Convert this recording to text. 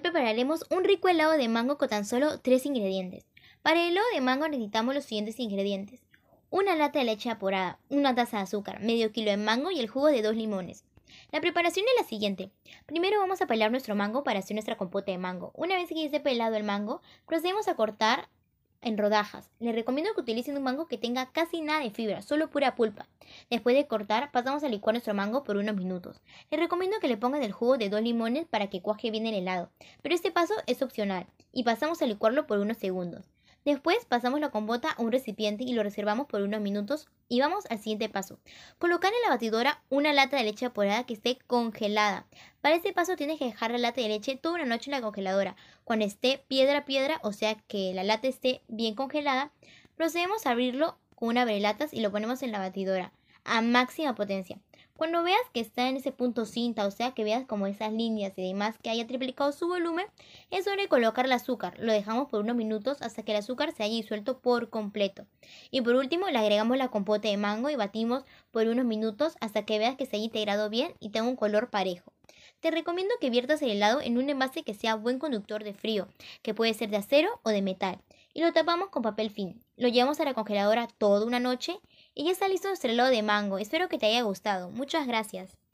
prepararemos un rico helado de mango con tan solo tres ingredientes. Para el helado de mango necesitamos los siguientes ingredientes. Una lata de leche evaporada, una taza de azúcar, medio kilo de mango y el jugo de dos limones. La preparación es la siguiente. Primero vamos a pelar nuestro mango para hacer nuestra compota de mango. Una vez que esté pelado el mango, procedemos a cortar en rodajas. Les recomiendo que utilicen un mango que tenga casi nada de fibra, solo pura pulpa. Después de cortar, pasamos a licuar nuestro mango por unos minutos. Les recomiendo que le pongan el jugo de dos limones para que cuaje bien el helado, pero este paso es opcional y pasamos a licuarlo por unos segundos. Después pasamos la compota a un recipiente y lo reservamos por unos minutos y vamos al siguiente paso. Colocar en la batidora una lata de leche evaporada que esté congelada. Para este paso tienes que dejar la lata de leche toda una noche en la congeladora. Cuando esté piedra a piedra, o sea que la lata esté bien congelada, procedemos a abrirlo con una brelatas y lo ponemos en la batidora a máxima potencia. Cuando veas que está en ese punto cinta, o sea que veas como esas líneas y demás que haya triplicado su volumen, es hora de colocar el azúcar. Lo dejamos por unos minutos hasta que el azúcar se haya disuelto por completo. Y por último le agregamos la compote de mango y batimos por unos minutos hasta que veas que se haya integrado bien y tenga un color parejo. Te recomiendo que viertas el helado en un envase que sea buen conductor de frío, que puede ser de acero o de metal, y lo tapamos con papel film. Lo llevamos a la congeladora toda una noche y ya está listo nuestro helado de mango. Espero que te haya gustado. Muchas gracias.